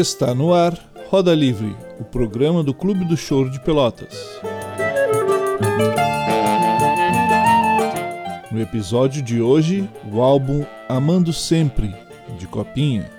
Está no ar Roda Livre, o programa do Clube do Choro de Pelotas. No episódio de hoje, o álbum Amando Sempre, de Copinha.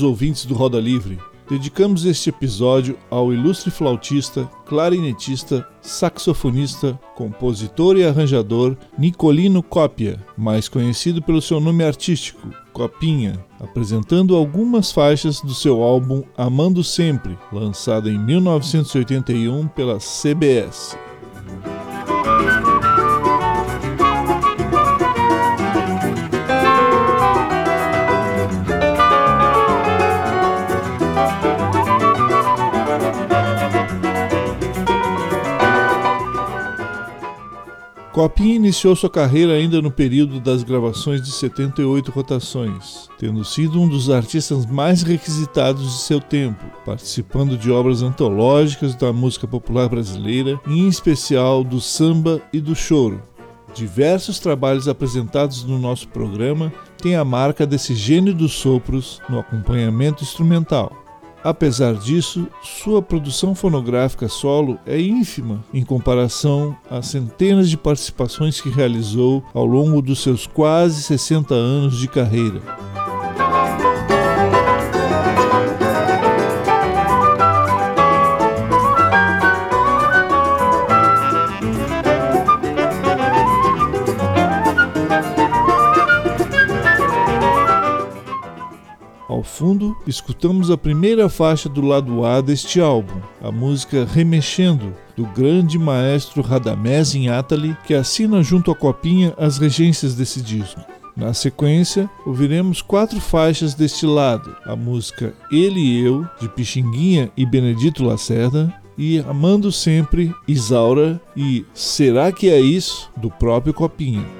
Caros ouvintes do Roda Livre, dedicamos este episódio ao ilustre flautista, clarinetista, saxofonista, compositor e arranjador Nicolino Cópia, mais conhecido pelo seu nome artístico, Copinha, apresentando algumas faixas do seu álbum Amando Sempre, lançado em 1981 pela CBS. Copinha iniciou sua carreira ainda no período das gravações de 78 rotações, tendo sido um dos artistas mais requisitados de seu tempo, participando de obras antológicas da música popular brasileira, em especial do samba e do choro. Diversos trabalhos apresentados no nosso programa têm a marca desse gênio dos sopros no acompanhamento instrumental. Apesar disso, sua produção fonográfica solo é ínfima em comparação às centenas de participações que realizou ao longo dos seus quase 60 anos de carreira. Fundo, escutamos a primeira faixa do lado A deste álbum, a música Remexendo, do grande maestro Radamés Atali, que assina junto à Copinha as regências desse disco. Na sequência, ouviremos quatro faixas deste lado: a música Ele e Eu, de Pixinguinha e Benedito Lacerda, e Amando Sempre, Isaura e Será que é isso, do próprio Copinha.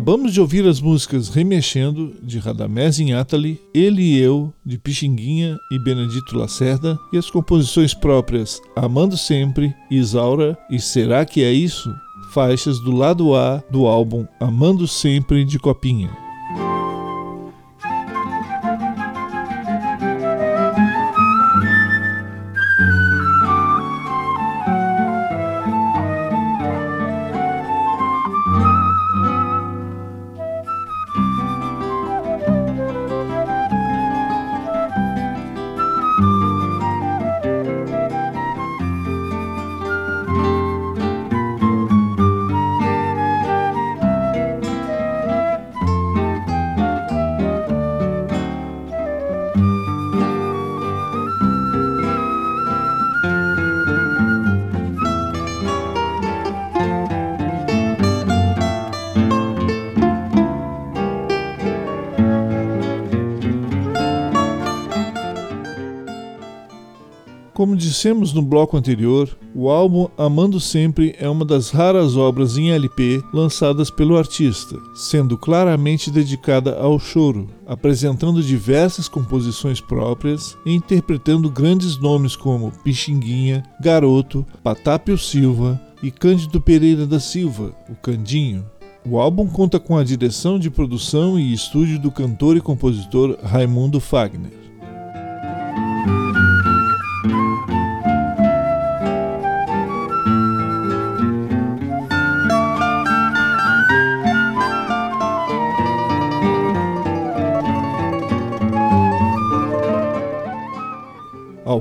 Acabamos de ouvir as músicas Remexendo, de Radamés Inátali, Ele e Eu, de Pixinguinha e Benedito Lacerda, e as composições próprias Amando Sempre, Isaura e Será que é Isso? Faixas do lado A do álbum Amando Sempre, de Copinha. Dissemos no bloco anterior, o álbum Amando Sempre é uma das raras obras em LP lançadas pelo artista, sendo claramente dedicada ao choro, apresentando diversas composições próprias e interpretando grandes nomes como Pixinguinha, Garoto, Patápio Silva e Cândido Pereira da Silva, o Candinho. O álbum conta com a direção de produção e estúdio do cantor e compositor Raimundo Fagner.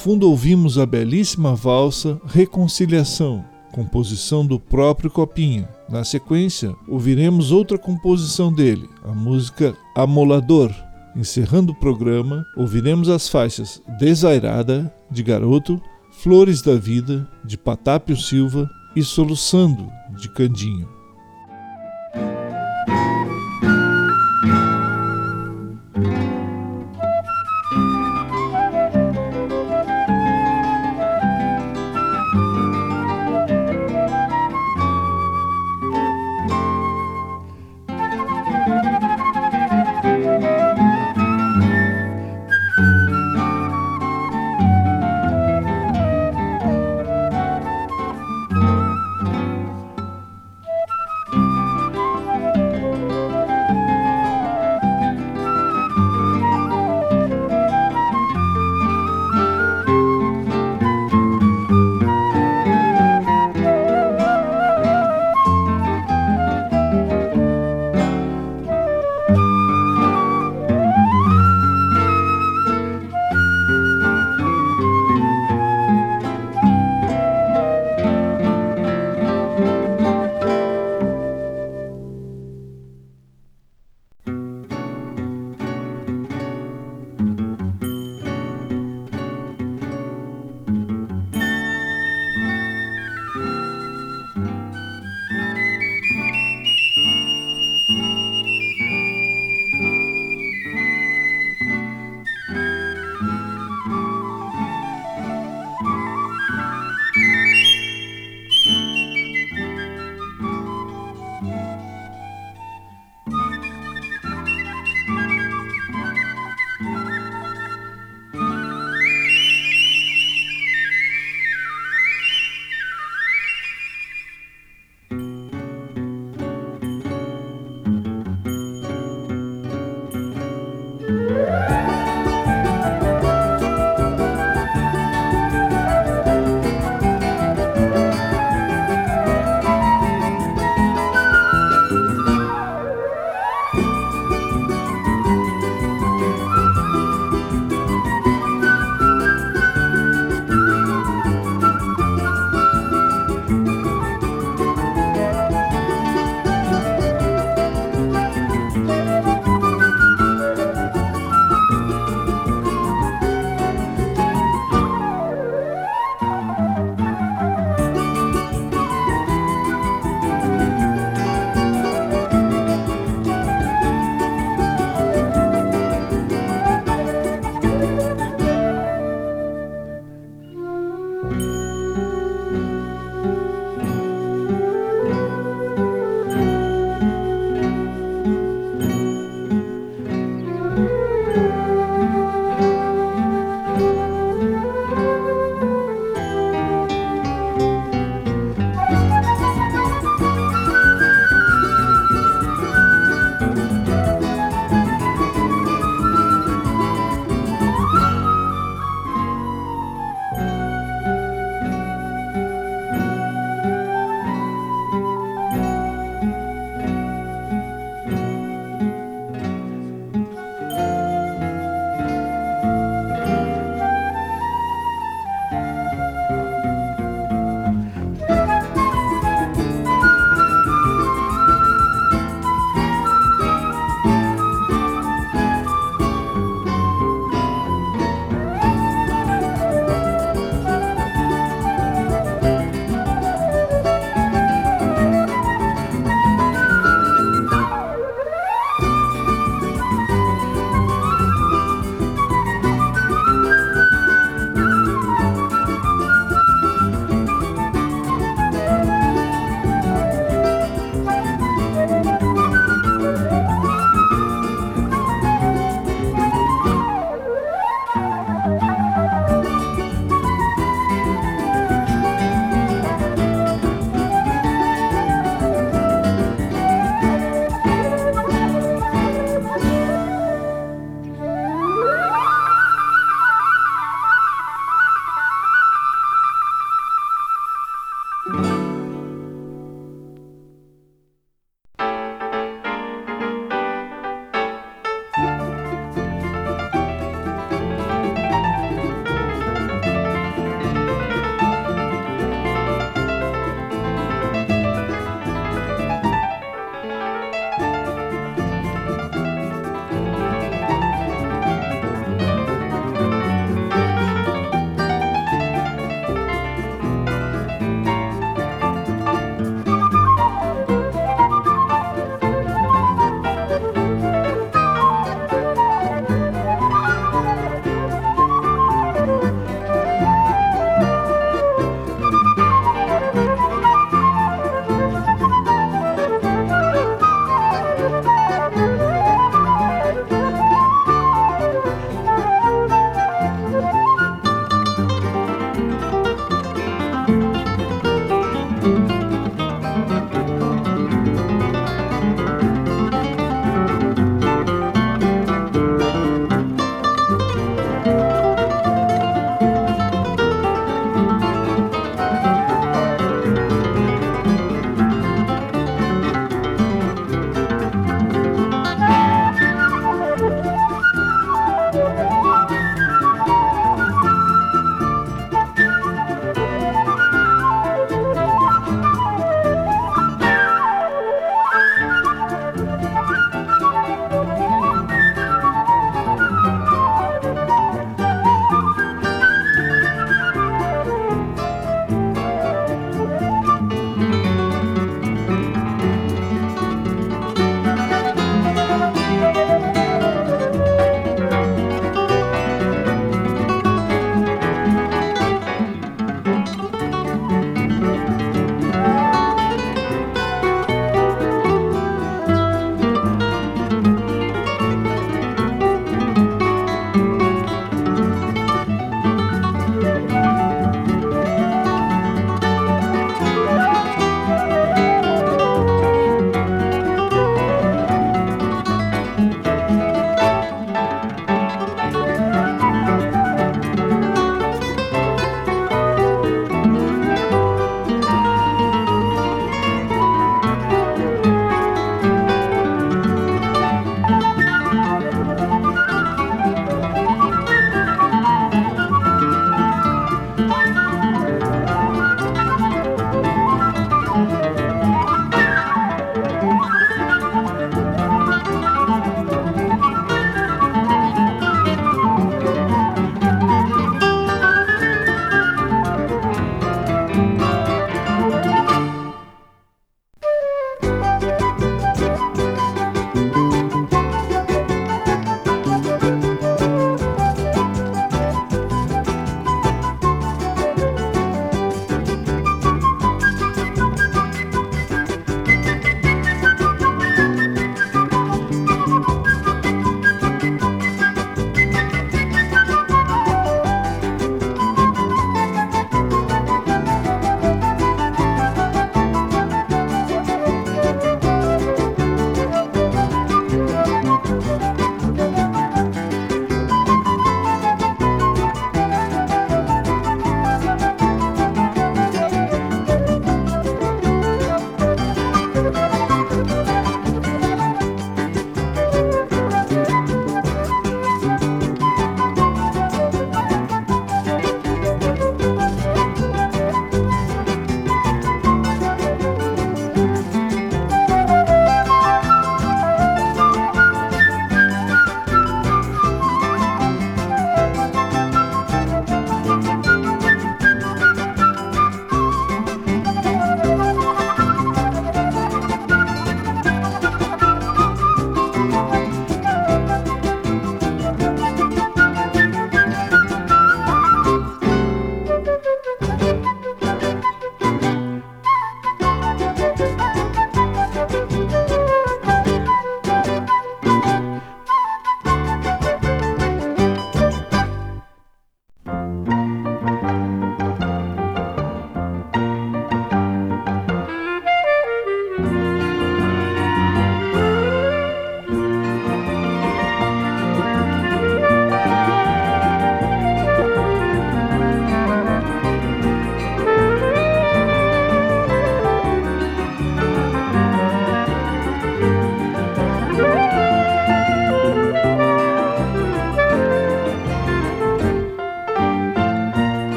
Fundo ouvimos a belíssima valsa Reconciliação, composição do próprio Copinha. Na sequência, ouviremos outra composição dele, a música Amolador. Encerrando o programa, ouviremos as faixas Desairada, de Garoto, Flores da Vida, de Patápio Silva e Soluçando, de Candinho.